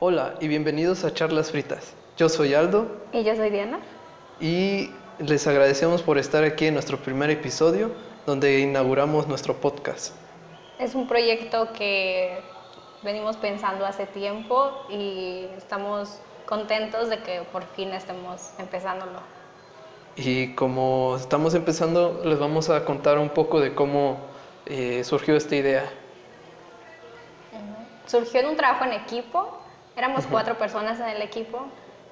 Hola y bienvenidos a Charlas Fritas. Yo soy Aldo Y yo soy Diana. y les agradecemos por estar aquí en nuestro primer episodio donde inauguramos nuestro podcast. Es un proyecto que venimos pensando hace tiempo y estamos contentos de que por fin estemos empezándolo. Y como estamos empezando, les vamos a contar un poco de cómo eh, surgió esta idea. Surgió en un trabajo en equipo, éramos cuatro personas en el equipo,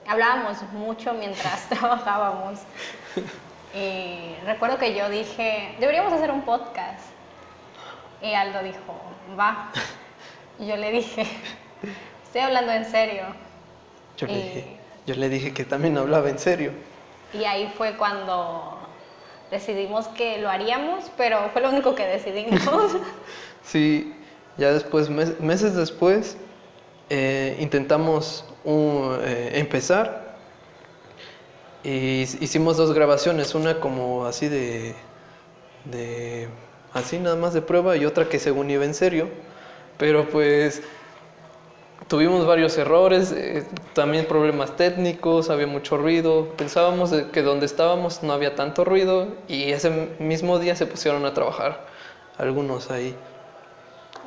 hablábamos mucho mientras trabajábamos. Y recuerdo que yo dije, deberíamos hacer un podcast. Y Aldo dijo, va. Y yo le dije, estoy hablando en serio. Yo, le dije, yo le dije que también hablaba en serio. Y ahí fue cuando decidimos que lo haríamos, pero fue lo único que decidimos. Sí, ya después, mes- meses después, eh, intentamos eh, empezar. Y hic- hicimos dos grabaciones, una como así de, de, así nada más de prueba y otra que según iba en serio, pero pues tuvimos varios errores, eh, también problemas técnicos, había mucho ruido, pensábamos que donde estábamos no había tanto ruido y ese mismo día se pusieron a trabajar algunos ahí.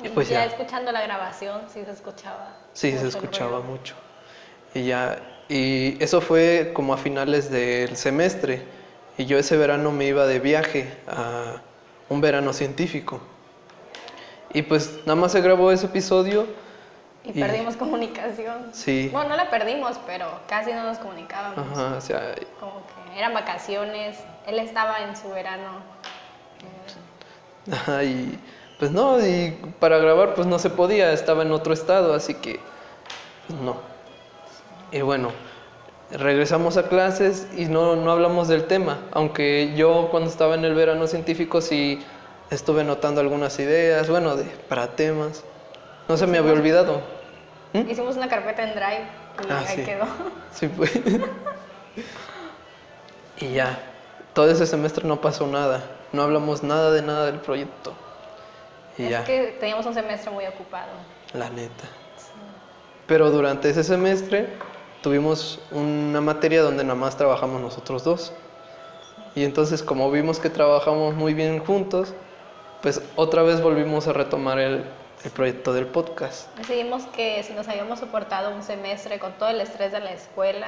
Y pues ya ya. escuchando la grabación, sí se escuchaba. Sí, se escuchaba mucho. Y ya, y eso fue como a finales del semestre. Y yo ese verano me iba de viaje a un verano científico. Y pues nada más se grabó ese episodio. Y, Y- perdimos comunicación. Sí. Bueno, no la perdimos, pero casi no nos comunicábamos. Ajá, o sea, Como que eran vacaciones, él estaba en su verano. ajá, y pues no, y para grabar pues no se podía, estaba en otro estado, así que pues, no. Y bueno, regresamos a clases y no, no hablamos del tema, aunque yo cuando estaba en el verano científico sí estuve notando algunas ideas, bueno, de, para temas. No se me había olvidado. ¿Mm? Hicimos una carpeta en Drive y Ah, ahí sí. quedó. Sí, pues. y ya, todo ese semestre no pasó nada, no hablamos nada de nada del proyecto. Y es ya, que teníamos un semestre muy ocupado. la neta. Pero durante ese semestre tuvimos una materia donde nada más trabajamos nosotros dos. Y entonces como vimos que trabajamos muy bien juntos, pues otra vez volvimos a retomar el, el proyecto del podcast. Decidimos que si nos habíamos soportado un semestre con todo el estrés de la escuela,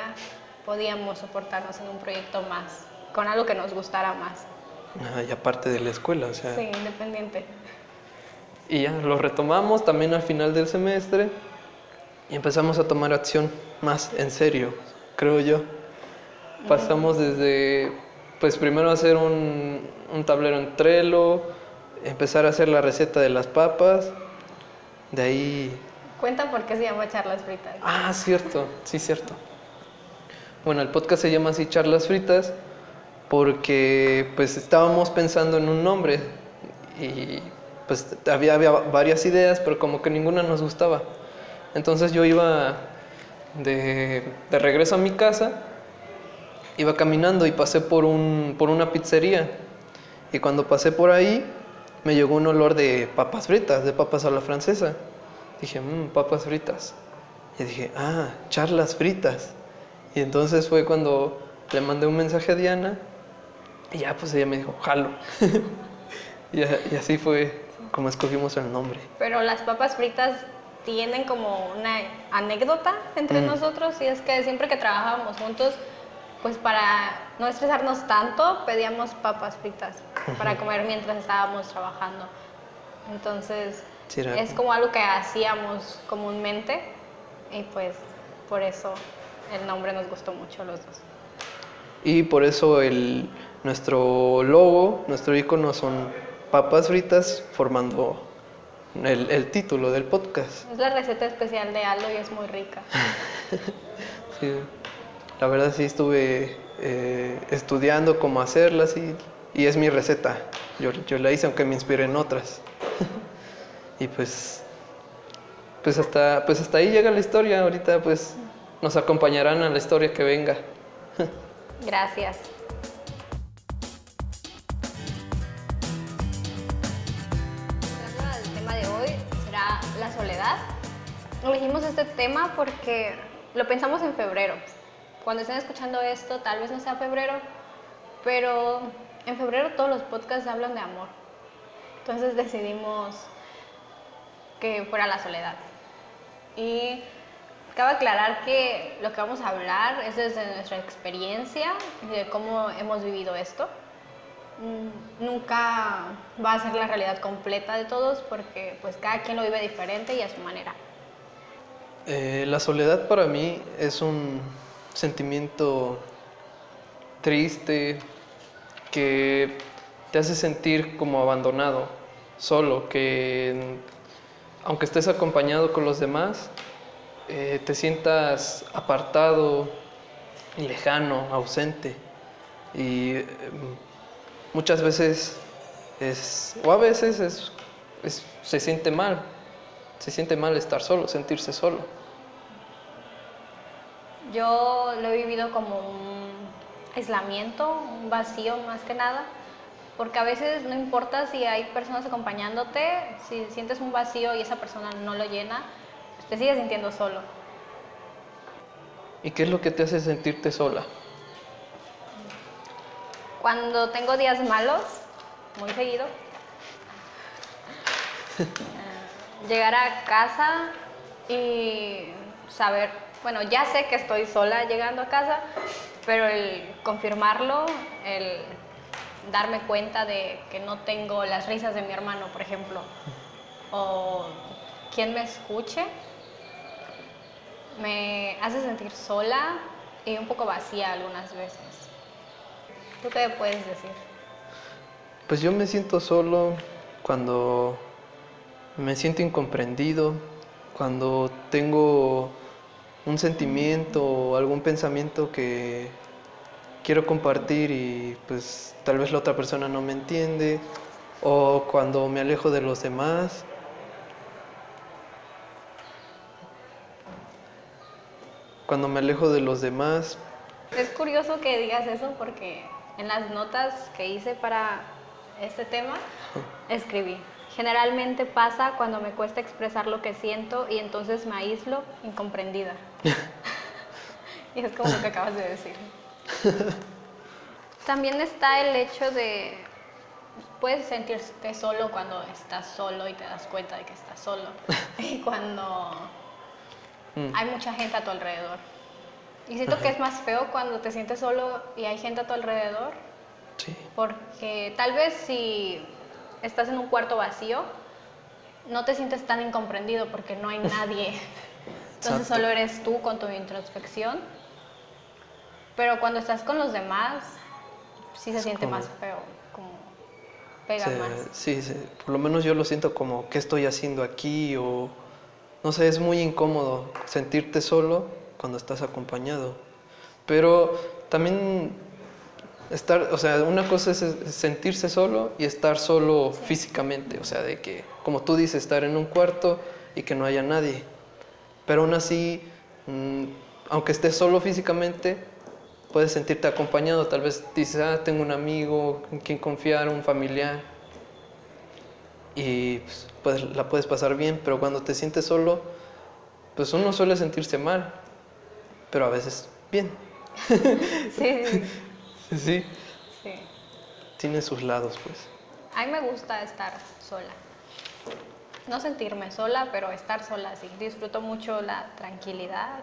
podíamos soportarnos en un proyecto más, con algo que nos gustara más. Ah, y aparte de la escuela, o sea. Sí, independiente. Y ya lo retomamos también al final del semestre y empezamos a tomar acción más en serio, creo yo. Pasamos desde, pues primero hacer un, un tablero en Trello, empezar a hacer la receta de las papas, de ahí... Cuenta por qué se llama charlas fritas. Ah, cierto, sí, cierto. Bueno, el podcast se llama así Charlas Fritas porque pues estábamos pensando en un nombre y pues había, había varias ideas, pero como que ninguna nos gustaba. Entonces yo iba de, de regreso a mi casa, iba caminando y pasé por, un, por una pizzería. Y cuando pasé por ahí, me llegó un olor de papas fritas, de papas a la francesa. Dije, mmm, papas fritas. Y dije, ah, charlas fritas. Y entonces fue cuando le mandé un mensaje a Diana y ya pues ella me dijo, jalo. y, y así fue como escogimos el nombre. Pero las papas fritas tienen como una anécdota entre Mm. nosotros y es que siempre que trabajábamos juntos, pues para no estresarnos tanto, pedíamos papas fritas para comer mientras estábamos trabajando. Entonces, Sí, es como algo que hacíamos comúnmente y pues por eso el nombre nos gustó mucho a los dos. Y por eso el, nuestro logo, nuestro icono son papas fritas formando el, el título del podcast. Es la receta especial de Aldo y es muy rica. Sí, la verdad sí estuve eh, estudiando cómo hacerlas y, y es mi receta. Yo, yo la hice aunque me inspiré en otras. y pues, pues hasta, pues hasta ahí llega la historia. Ahorita pues nos acompañarán a la historia que venga. Gracias. Elegimos este tema porque lo pensamos en febrero. Cuando estén escuchando esto, tal vez no sea febrero, pero en febrero todos los podcasts hablan de amor. Entonces decidimos que fuera la soledad. Y cabe aclarar que lo que vamos a hablar es desde nuestra experiencia, de cómo hemos vivido esto. Mm, Nunca va a ser la realidad completa de todos porque pues cada quien lo vive diferente y a su manera. Eh, la soledad para mí es un sentimiento triste que te hace sentir como abandonado, solo, que aunque estés acompañado con los demás, eh, te sientas apartado, lejano, ausente. Y eh, muchas veces es, o a veces es, es- se siente mal, se siente mal estar solo, sentirse solo. Yo lo he vivido como un aislamiento, un vacío más que nada, porque a veces no importa si hay personas acompañándote, si sientes un vacío y esa persona no lo llena, pues te sigues sintiendo solo. ¿Y qué es lo que te hace sentirte sola? Cuando tengo días malos, muy seguido, llegar a casa y saber, bueno, ya sé que estoy sola llegando a casa, pero el confirmarlo, el darme cuenta de que no tengo las risas de mi hermano, por ejemplo, o quien me escuche, me hace sentir sola y un poco vacía algunas veces. ¿Tú qué puedes decir? Pues yo me siento solo cuando me siento incomprendido, cuando tengo un sentimiento o algún pensamiento que quiero compartir y pues tal vez la otra persona no me entiende, o cuando me alejo de los demás. Cuando me alejo de los demás, Es curioso que digas eso porque en las notas que hice para este tema escribí. Generalmente pasa cuando me cuesta expresar lo que siento y entonces me aíslo incomprendida. y es como lo que acabas de decir. También está el hecho de, puedes sentirte solo cuando estás solo y te das cuenta de que estás solo. y cuando Mm. hay mucha gente a tu alrededor. Y siento que es más feo cuando te sientes solo y hay gente a tu alrededor, sí, porque tal vez si estás en un cuarto vacío, no te sientes tan incomprendido porque no hay nadie. Entonces Exacto. solo eres tú con tu introspección. Pero cuando estás con los demás, sí se Es siente como- más feo, como pega Se- más. sí, sí, por lo menos yo lo siento como, ¿qué estoy haciendo aquí? O, no sé, es muy incómodo sentirte solo cuando estás acompañado. Pero también estar, o sea, una cosa es sentirse solo y estar solo físicamente, o sea, de que, como tú dices, estar en un cuarto y que no haya nadie. Pero aún así, mm, aunque estés solo físicamente, puedes sentirte acompañado. Tal vez dices, ah, tengo un amigo en quien confiar, un familiar. Y pues, pues, la puedes pasar bien, pero cuando te sientes solo, pues uno suele sentirse mal, pero a veces bien. Sí, sí, Sí, sí. tiene sus lados, pues. A mí me gusta estar sola. No sentirme sola, pero estar sola sí. Disfruto mucho la tranquilidad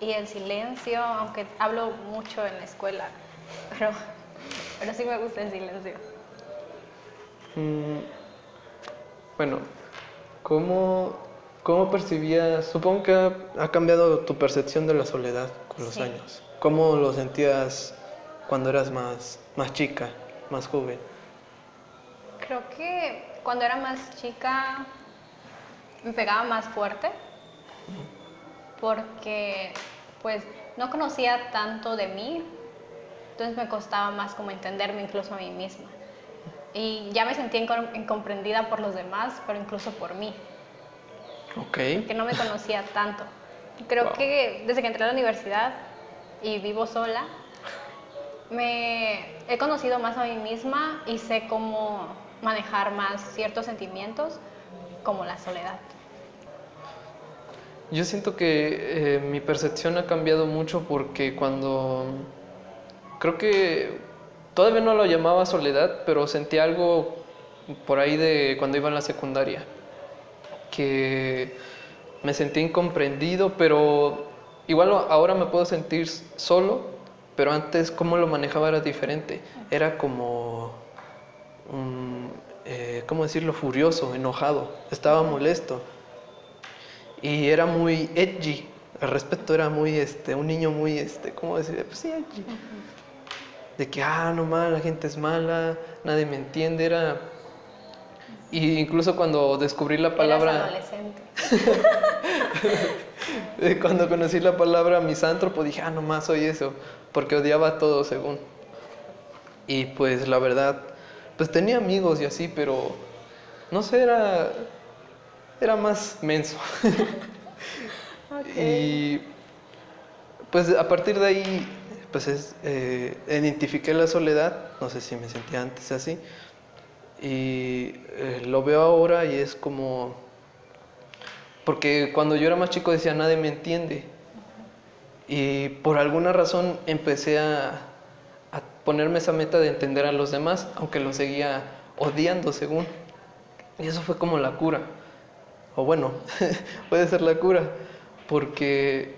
y el silencio, aunque hablo mucho en la escuela, pero, pero sí me gusta el silencio. Mm, bueno, ¿cómo, ¿cómo percibías? Supongo que ha, ha cambiado tu percepción de la soledad con los Sí. años. ¿Cómo lo sentías cuando eras más, más chica, más joven? Creo que cuando era más chica me pegaba más fuerte porque pues no conocía tanto de mí, entonces me costaba más como entenderme incluso a mí misma. Y ya me sentía incom- incomprendida por los demás, pero incluso por mí, Ok. que no me conocía tanto. Creo Wow. que desde que entré a la universidad y vivo sola, me he conocido más a mí misma y sé cómo manejar más ciertos sentimientos como la soledad. Yo siento que eh, mi percepción ha cambiado mucho porque cuando creo que todavía no lo llamaba soledad, pero sentí algo por ahí de cuando iba en la secundaria, que me sentí incomprendido, pero igual ahora me puedo sentir solo, pero antes cómo lo manejaba era diferente, era como, eh, ¿cómo decirlo?, furioso, enojado, estaba molesto y era muy edgy, al respecto era muy, este, un niño muy, este, ¿cómo decir? Pues sí, edgy. De que, ah, no mal, la gente es mala, nadie me entiende, era... Y incluso cuando descubrí la palabra... adolescente. cuando conocí la palabra misántropo dije, ah, no más soy eso, porque odiaba todo según. Y pues la verdad, pues tenía amigos y así, pero no sé, era era más menso. Y pues a partir de ahí, pues eh, identifiqué la soledad, no sé si me sentía antes así, y eh, lo veo ahora y es como, porque cuando yo era más chico decía, nadie me entiende. Y por alguna razón empecé a, ponerme esa meta de entender a los demás, aunque los seguía odiando según. Y eso fue como la cura o bueno, puede ser la cura, porque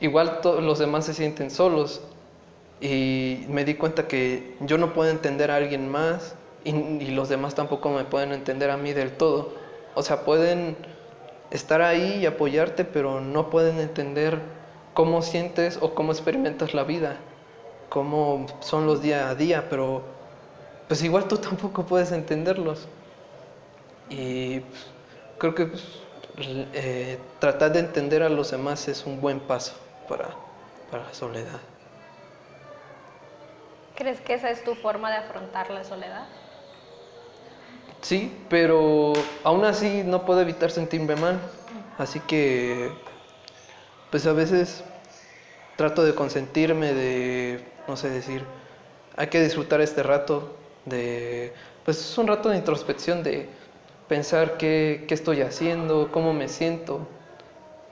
igual los demás se sienten solos y me di cuenta que yo no puedo entender a alguien más y, los demás tampoco me pueden entender a mí del todo. O sea, pueden estar ahí y apoyarte, pero no pueden entender cómo sientes o cómo experimentas la vida, cómo son los día a día, pero pues igual tú tampoco puedes entenderlos. Y creo que pues, eh, tratar de entender a los demás es un buen paso para, para la soledad. ¿Crees que esa es tu forma de afrontar la soledad? Sí, pero aún así no puedo evitar sentirme mal. Así que, pues a veces trato de consentirme, de, no sé, decir, hay que disfrutar este rato, de, pues es un rato de introspección, de pensar qué, estoy haciendo, cómo me siento,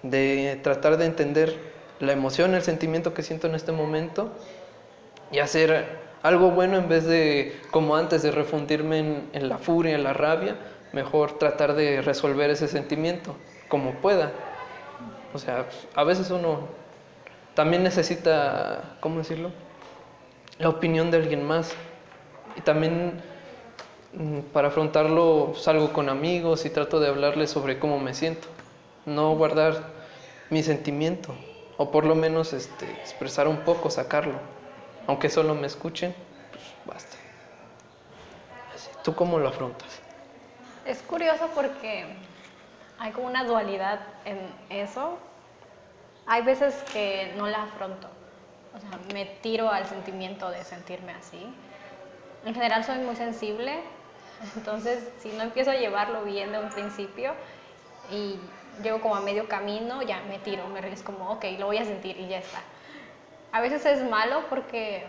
de tratar de entender la emoción, el sentimiento que siento en este momento y hacer algo bueno en vez de, como antes, de refundirme en, la furia, en la rabia, mejor tratar de resolver ese sentimiento como pueda. O sea, a veces uno también necesita, ¿cómo decirlo? La opinión de alguien más. Y también Mm, para afrontarlo salgo con amigos y trato de hablarles sobre cómo me siento. No guardar mi sentimiento, o por lo menos este, expresar un poco, sacarlo. Aunque solo me escuchen, pues basta. ¿Tú cómo lo afrontas? Es curioso porque hay como una dualidad en eso. Hay veces que no la afronto. O sea, me tiro al sentimiento de sentirme así. En general soy muy sensible entonces, si no empiezo a llevarlo bien de un principio y llego como a medio camino, ya me tiro, me es como, ok, lo voy a sentir y ya está. A veces es malo porque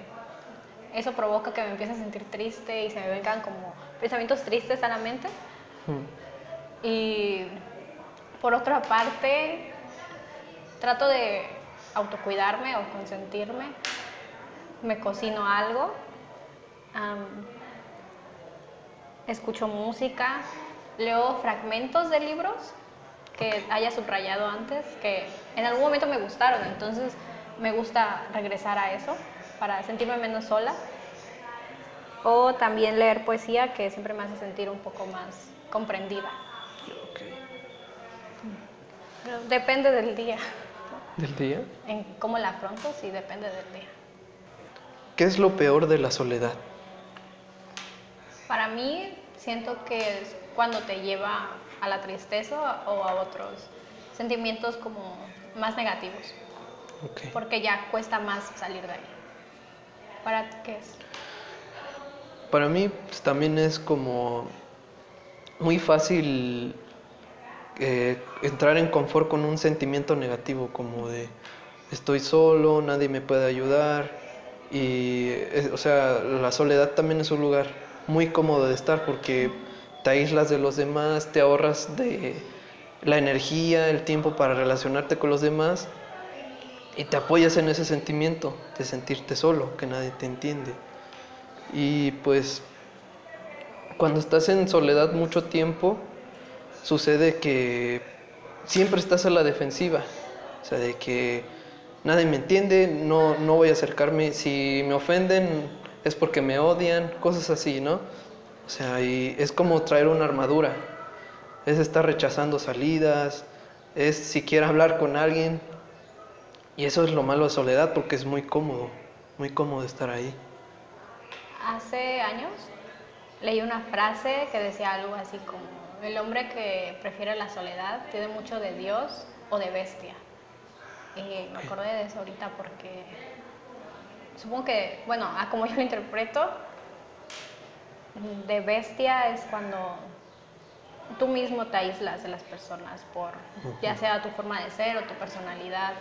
eso provoca que me empiece a sentir triste y se me vengan como pensamientos tristes a la mente. Y por otra parte, trato de autocuidarme o consentirme. Me cocino algo escucho música, leo fragmentos de libros que haya subrayado antes, que en algún momento me gustaron, entonces me gusta regresar a eso para sentirme menos sola. O también leer poesía que siempre me hace sentir un poco más comprendida. Depende del día. ¿Del día? En cómo la afronto, sí, depende del día. ¿Qué es lo peor de la soledad? Para mí siento que es cuando te lleva a la tristeza o a otros sentimientos como más negativos. Porque ya cuesta más salir de ahí. ¿Para qué es? Para mí pues, también es como muy fácil eh, entrar en confort con un sentimiento negativo, como de estoy solo, nadie me puede ayudar. Y, eh, o sea, la soledad también es un lugar muy cómodo de estar porque te aíslas de los demás, te ahorras de la energía, el tiempo para relacionarte con los demás y te apoyas en ese sentimiento de sentirte solo, que nadie te entiende. Y pues cuando estás en soledad mucho tiempo, sucede que siempre estás a la defensiva, o sea, de que nadie me entiende, no, no voy a acercarme, si me ofenden es porque me odian, cosas así, ¿no? O sea, y es como traer una armadura, es estar rechazando salidas, es siquiera hablar con alguien, y eso es lo malo de soledad porque es muy cómodo, muy cómodo estar ahí. Hace años leí una frase que decía algo así como, el hombre que prefiere la soledad tiene mucho de Dios o de bestia. Y me acordé de eso ahorita porque supongo que, bueno, a como yo lo interpreto, de bestia es cuando tú mismo te aíslas de las personas por ya sea tu forma de ser o tu personalidad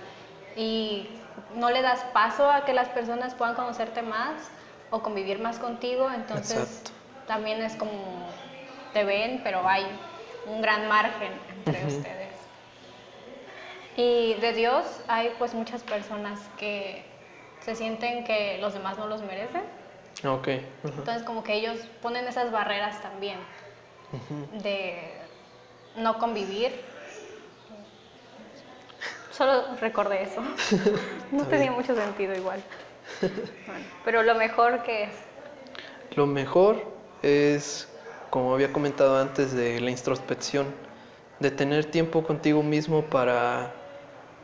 y no le das paso a que las personas puedan conocerte más o convivir más contigo, entonces también es como te ven, pero hay un gran margen entre ustedes. Y de Dios hay pues muchas personas que se sienten que los demás no los merecen. Ok. Entonces como que ellos ponen esas barreras también de no convivir. Solo recordé eso. no tenía mucho sentido igual. pero lo mejor que es. Lo mejor es, como había comentado antes, de la introspección, de tener tiempo contigo mismo para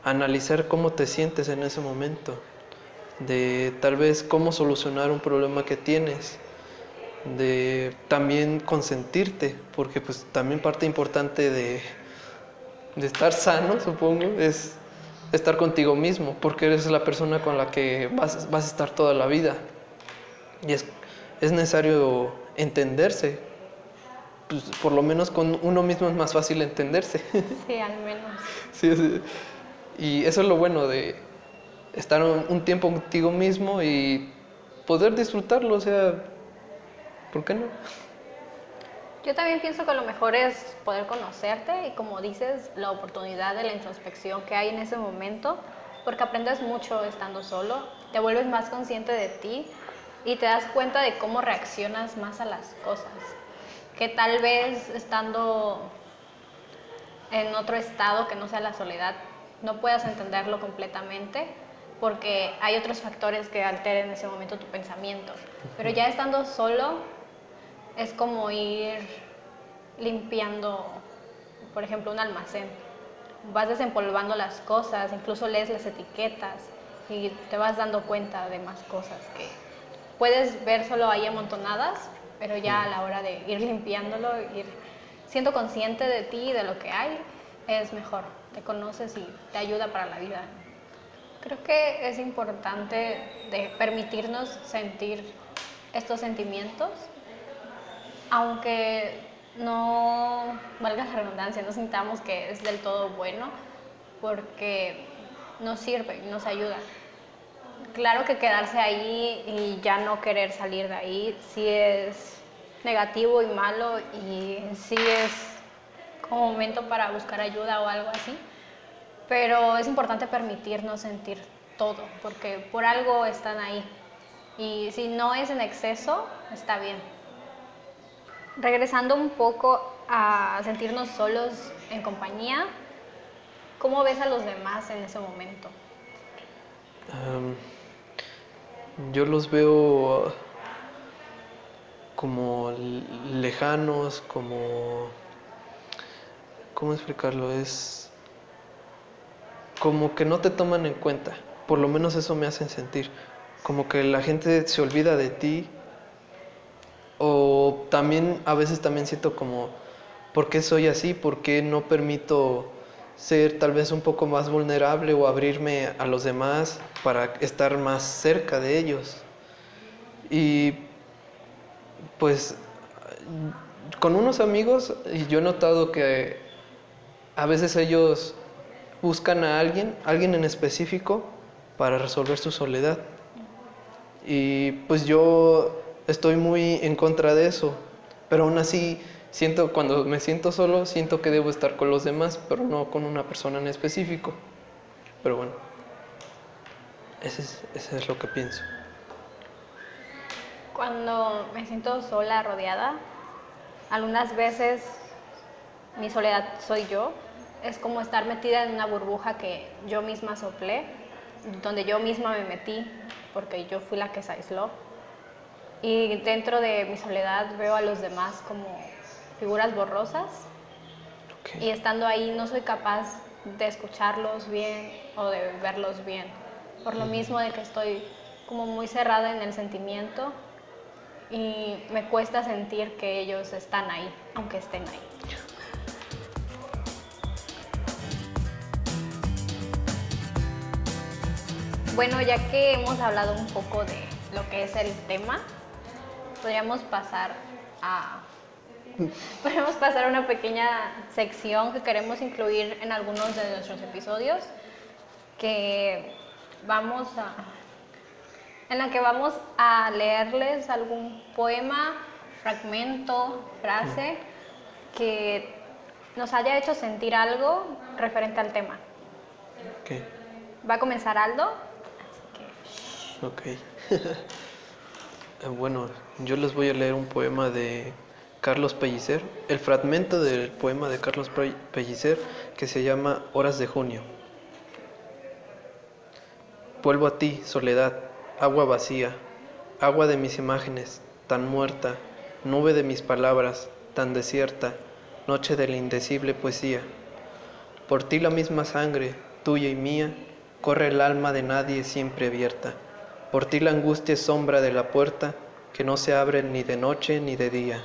analizar cómo te sientes en ese momento, de tal vez cómo solucionar un problema que tienes, de también consentirte, porque pues también parte importante de, de estar sano, supongo, es estar contigo mismo, porque eres la persona con la que vas, vas a estar toda la vida. Y es, es necesario entenderse. Pues, por lo menos con uno mismo es más fácil entenderse. Sí, al menos. sí, y eso es lo bueno de estar un, tiempo contigo mismo y poder disfrutarlo, o sea, ¿por qué no? Yo también pienso que lo mejor es poder conocerte y como dices, la oportunidad de la introspección que hay en ese momento, porque aprendes mucho estando solo, te vuelves más consciente de ti y te das cuenta de cómo reaccionas más a las cosas, que tal vez estando en otro estado que no sea la soledad no puedas entenderlo completamente porque hay otros factores que alteren en ese momento tu pensamiento. Pero ya estando solo es como ir limpiando, por ejemplo, un almacén. Vas desempolvando las cosas, incluso lees las etiquetas y te vas dando cuenta de más cosas que puedes ver solo ahí amontonadas, pero ya a la hora de ir limpiándolo, ir siendo consciente de ti y de lo que hay, es mejor te conoces y te ayuda para la vida. Creo que es importante de permitirnos sentir estos sentimientos, aunque no valga la redundancia, no sintamos que es del todo bueno, porque nos sirve, nos ayuda. Claro que quedarse ahí y ya no querer salir de ahí sí es negativo y malo y sí es como momento para buscar ayuda o algo así, pero es importante permitirnos sentir todo, porque por algo están ahí. Y si no es en exceso, está bien. Regresando un poco a sentirnos solos en compañía, ¿cómo ves a los demás en ese momento? yo los veo como lejanos, como ¿cómo explicarlo? Es como que no te toman en cuenta, por lo menos eso me hacen sentir, como que la gente se olvida de ti o también a veces también siento como, ¿por qué soy así? ¿Por qué no permito ser tal vez un poco más vulnerable o abrirme a los demás para estar más cerca de ellos? Y pues con unos amigos yo he notado que a veces ellos buscan a alguien, alguien en específico, para resolver su soledad. Y pues yo estoy muy en contra de eso, pero aún así Siento, cuando me siento solo, siento que debo estar con los demás, pero no con una persona en específico. Pero bueno, eso es, eso es lo que pienso. Cuando me siento sola, rodeada, algunas veces mi soledad soy yo. Es como estar metida en una burbuja que yo misma soplé, donde yo misma me metí, porque yo fui la que se aisló. Y dentro de mi soledad veo a los demás como figuras borrosas. Y estando ahí no soy capaz de escucharlos bien o de verlos bien. Por lo mismo de que estoy como muy cerrada en el sentimiento y me cuesta sentir que ellos están ahí, aunque estén ahí. Bueno, ya que hemos hablado un poco de lo que es el tema, podríamos pasar a podríamos pasar a una pequeña sección que queremos incluir en algunos de nuestros episodios que vamos a en la que vamos a leerles algún poema, fragmento, frase que nos haya hecho sentir algo referente al tema. Ok. Va a comenzar Aldo. Ok. Eh, bueno, yo les voy a leer un poema de Carlos Pellicer, el fragmento del poema de Carlos Pe- Pellicer que se llama Horas de Junio. Vuelvo a ti, soledad, agua vacía, agua de mis imágenes, tan muerta, nube de mis palabras, tan desierta, noche de la indecible poesía. Por ti la misma sangre, tuya y mía, corre el alma de nadie siempre abierta. Por ti la angustia es sombra de la puerta que no se abre ni de noche ni de día.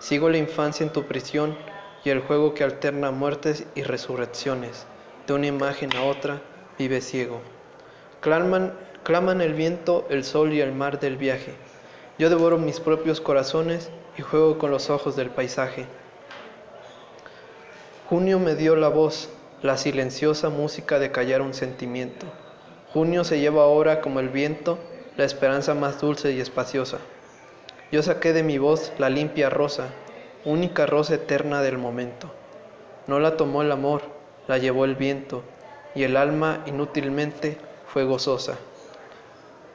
Sigo la infancia en tu prisión y el juego que alterna muertes y resurrecciones. De una imagen a otra vive ciego. Claman, claman el viento, el sol y el mar del viaje. Yo devoro mis propios corazones y juego con los ojos del paisaje. Junio me dio la voz, la silenciosa música de callar un sentimiento. Junio se lleva ahora como el viento, la esperanza más dulce y espaciosa. Yo saqué de mi voz la limpia rosa, única rosa eterna del momento. No la tomó el amor, la llevó el viento, y el alma inútilmente fue gozosa.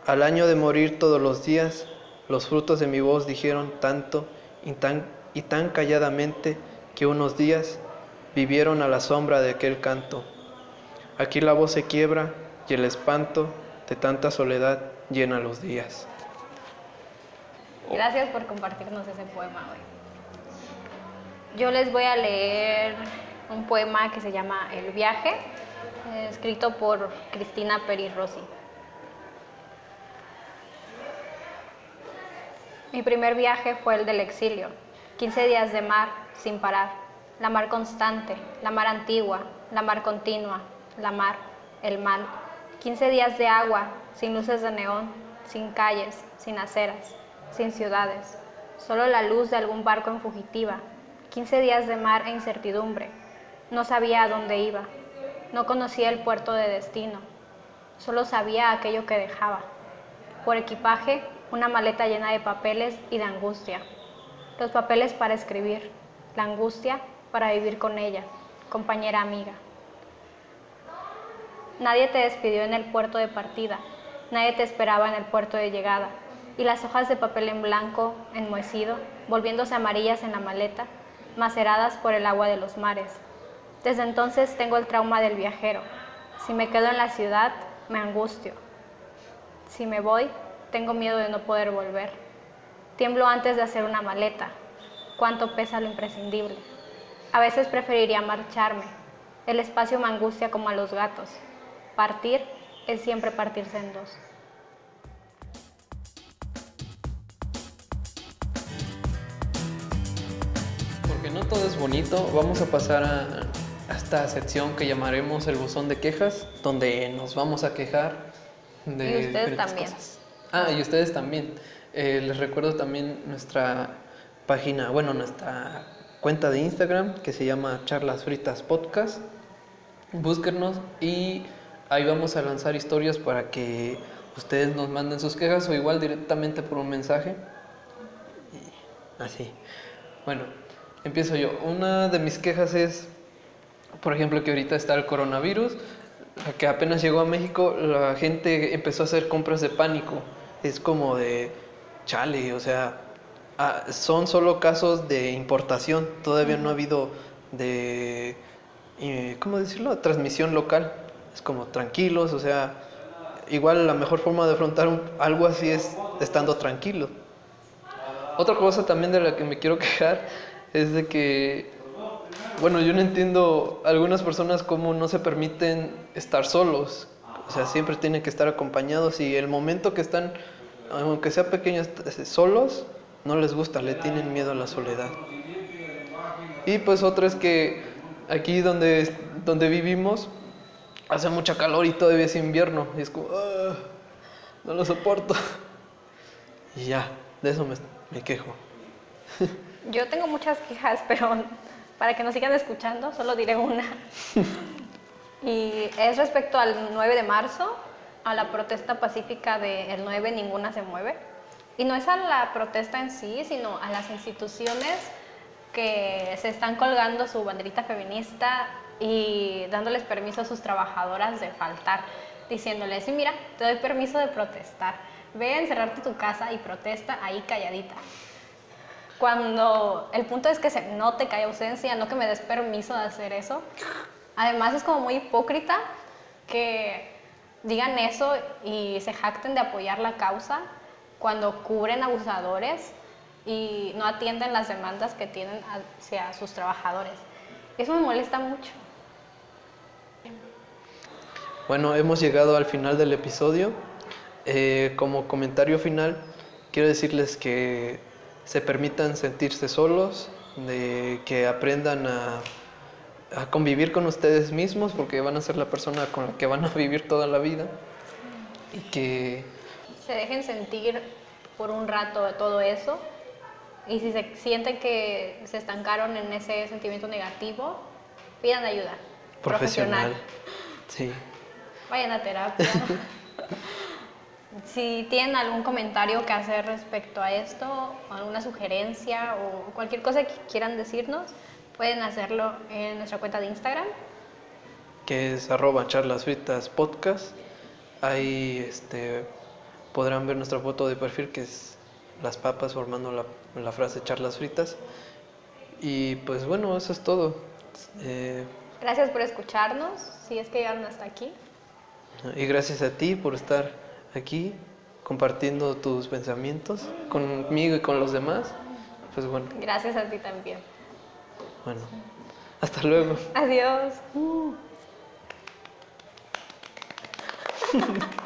Al año de morir todos los días, los frutos de mi voz dijeron tanto y tan, y tan calladamente que unos días vivieron a la sombra de aquel canto. Aquí la voz se quiebra y el espanto de tanta soledad llena los días. Gracias por compartirnos ese poema hoy. Yo les voy a leer un poema que se llama El viaje, escrito por Cristina Peri Rossi. Mi primer viaje fue el del exilio, 15 días de mar sin parar, la mar constante, la mar antigua, la mar continua, la mar, el mal, 15 días de agua, sin luces de neón, sin calles, sin aceras, sin ciudades, solo la luz de algún barco en fugitiva, 15 días de mar e incertidumbre, no sabía a dónde iba, no conocía el puerto de destino, solo sabía aquello que dejaba. Por equipaje, una maleta llena de papeles y de angustia. Los papeles para escribir, la angustia para vivir con ella, compañera amiga. Nadie te despidió en el puerto de partida, nadie te esperaba en el puerto de llegada, y las hojas de papel en blanco, enmohecido, volviéndose amarillas en la maleta, maceradas por el agua de los mares. Desde entonces tengo el trauma del viajero. Si me quedo en la ciudad, me angustio. Si me voy, tengo miedo de no poder volver. Tiemblo antes de hacer una maleta. Cuánto pesa lo imprescindible. A veces preferiría marcharme. El espacio me angustia como a los gatos. Partir es siempre partirse en dos. Porque no todo es bonito, vamos a pasar a, a esta sección que llamaremos el buzón de quejas, donde nos vamos a quejar de Y ustedes también. cosas. Ah, y ustedes también. Eh, les recuerdo también nuestra página, bueno, nuestra cuenta de Instagram que se llama Charlas Fritas Podcast. Búsquenos y ahí vamos a lanzar historias para que ustedes nos manden sus quejas o igual directamente por un mensaje. Así. Bueno, empiezo yo. Una de mis quejas es, por ejemplo, que ahorita está el coronavirus, que apenas llegó a México, la gente empezó a hacer compras de pánico. Es como de, chale, o sea, ah, son solo casos de importación, todavía no ha habido de, eh, ¿cómo decirlo?, transmisión local. Es como tranquilos, o sea, igual la mejor forma de afrontar algo así es estando tranquilo. Otra cosa también de la que me quiero quejar es de que, bueno, yo no entiendo algunas personas cómo no se permiten estar solos. O sea, siempre tienen que estar acompañados y el momento que están, aunque sea pequeños, t- solos, no les gusta, le tienen miedo a la soledad. Y pues otra es que aquí donde, donde vivimos hace mucha calor y todavía es invierno. Y es como, "Ah, no lo soporto. Y ya, de eso me, me quejo. Yo tengo muchas quejas, pero para que nos sigan escuchando, solo diré una. Y es respecto al 9 de marzo, a la protesta pacífica del 9 Ninguna se mueve. Y no es a la protesta en sí, sino a las instituciones que se están colgando su banderita feminista y dándoles permiso a sus trabajadoras de faltar, diciéndoles, sí, mira, te doy permiso de protestar. Ve a encerrarte tu casa y protesta ahí calladita. Cuando el punto es que se note que hay ausencia, no que me des permiso de hacer eso. Además es como muy hipócrita que digan eso y se jacten de apoyar la causa cuando cubren abusadores y no atienden las demandas que tienen hacia sus trabajadores. Eso me molesta mucho. Bueno, hemos llegado al final del episodio. Eh, como comentario final, quiero decirles que se permitan sentirse solos, de que aprendan a, a convivir con ustedes mismos, porque van a ser la persona con la que van a vivir toda la vida. Y que Se dejen sentir por un rato todo eso y si se sienten que se estancaron en ese sentimiento negativo, pidan ayuda profesional. Sí. Vayan a terapia. si tienen algún comentario que hacer respecto a esto, o alguna sugerencia o cualquier cosa que quieran decirnos, pueden hacerlo en nuestra cuenta de Instagram. que es arroba charlas fritas podcast. Ahí este, podrán ver nuestra foto de perfil que es las papas formando la, la frase charlas fritas. Y pues bueno, eso es todo. Eh, Gracias por escucharnos, si es que llegaron hasta aquí. Y gracias a ti por estar aquí compartiendo tus pensamientos conmigo y con los demás. Pues bueno, Gracias a ti también. bueno. Hasta luego. Adiós.